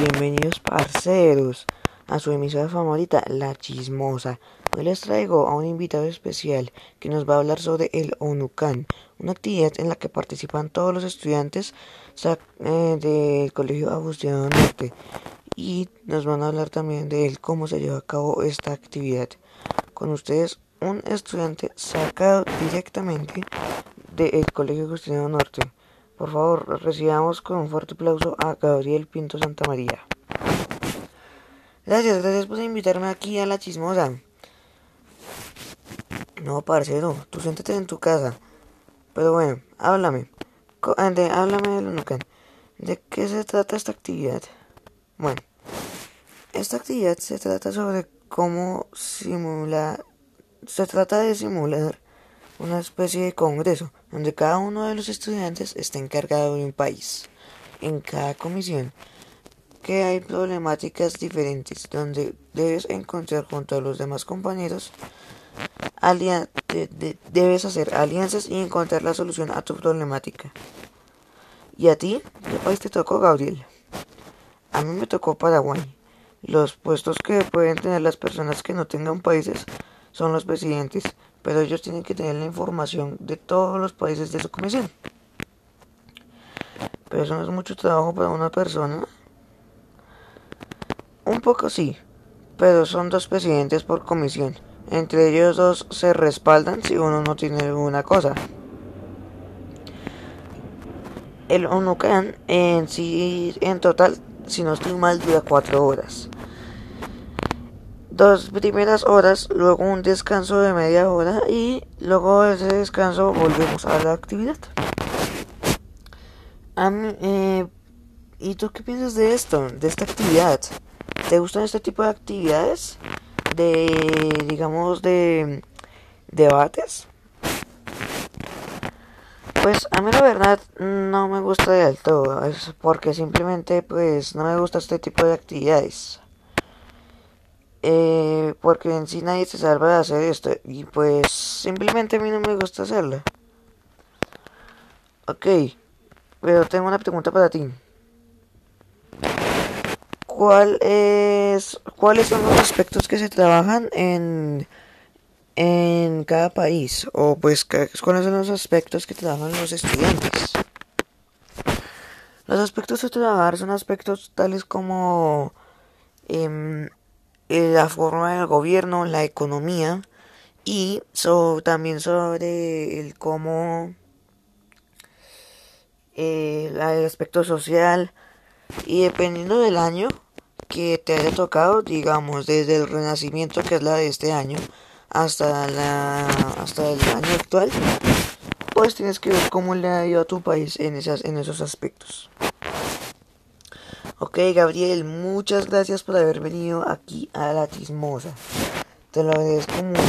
Bienvenidos parceros a su emisora favorita, La Chismosa. Hoy les traigo a un invitado especial que nos va a hablar sobre el ONUCAN, una actividad en la que participan todos los estudiantes eh, del Colegio Agustino Norte y nos van a hablar también de cómo se lleva a cabo esta actividad. Con ustedes, un estudiante sacado directamente del Colegio Agustino Norte. Por favor, recibamos con un fuerte aplauso a Gabriel Pinto Santa María. Gracias, gracias por invitarme aquí a la chismosa. No, parcero, tú siéntate en tu casa. Pero bueno, háblame. De, háblame de lo ¿De qué se trata esta actividad? Bueno, esta actividad se trata sobre cómo simular. Se trata de simular una especie de congreso donde cada uno de los estudiantes está encargado de un país. En cada comisión que hay problemáticas diferentes donde debes encontrar junto a los demás compañeros debes hacer alianzas y encontrar la solución a tu problemática. ¿Y a ti? ¿Qué país te tocó, Gabriel? A mí me tocó Paraguay. Los puestos que pueden tener las personas que no tengan países son los presidentes, pero ellos tienen que tener la información de todos los países de su comisión. Pero eso no es mucho trabajo para una persona. Un poco sí, pero son dos presidentes por comisión. Entre ellos dos se respaldan si uno no tiene alguna cosa. El ONUCAN en sí, en total, si no estoy mal, dura cuatro horas dos primeras horas, luego un descanso de media hora y luego de ese descanso volvemos a la actividad. Eh, ¿Y tú qué piensas de esto, de esta actividad? ¿Te gustan este tipo de actividades? De, digamos, de debates. Pues a mí la verdad no me gusta del todo, es porque simplemente pues no me gusta este tipo de actividades. Eh, porque en sí nadie se salva de hacer esto y pues simplemente a mí no me gusta hacerlo. Ok, pero tengo una pregunta para ti. ¿Cuál es, ¿Cuáles son los aspectos que se trabajan en, en cada país? O pues, ¿cuáles son los aspectos que trabajan los estudiantes? Los aspectos de trabajar son aspectos tales como eh, la forma del gobierno, la economía y también sobre el cómo eh, el aspecto social y dependiendo del año que te haya tocado, digamos desde el renacimiento que es la de este año hasta la hasta el año actual, pues tienes que ver cómo le ha ido a tu país en esas en esos aspectos. Ok, Gabriel, muchas gracias por haber venido aquí a la chismosa. Te lo agradezco mucho.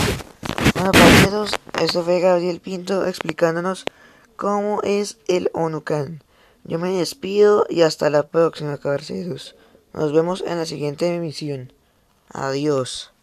Bueno, compañeros, esto fue Gabriel Pinto explicándonos cómo es el ONUCAN. Yo me despido y hasta la próxima, caballeros. Nos vemos en la siguiente emisión. Adiós.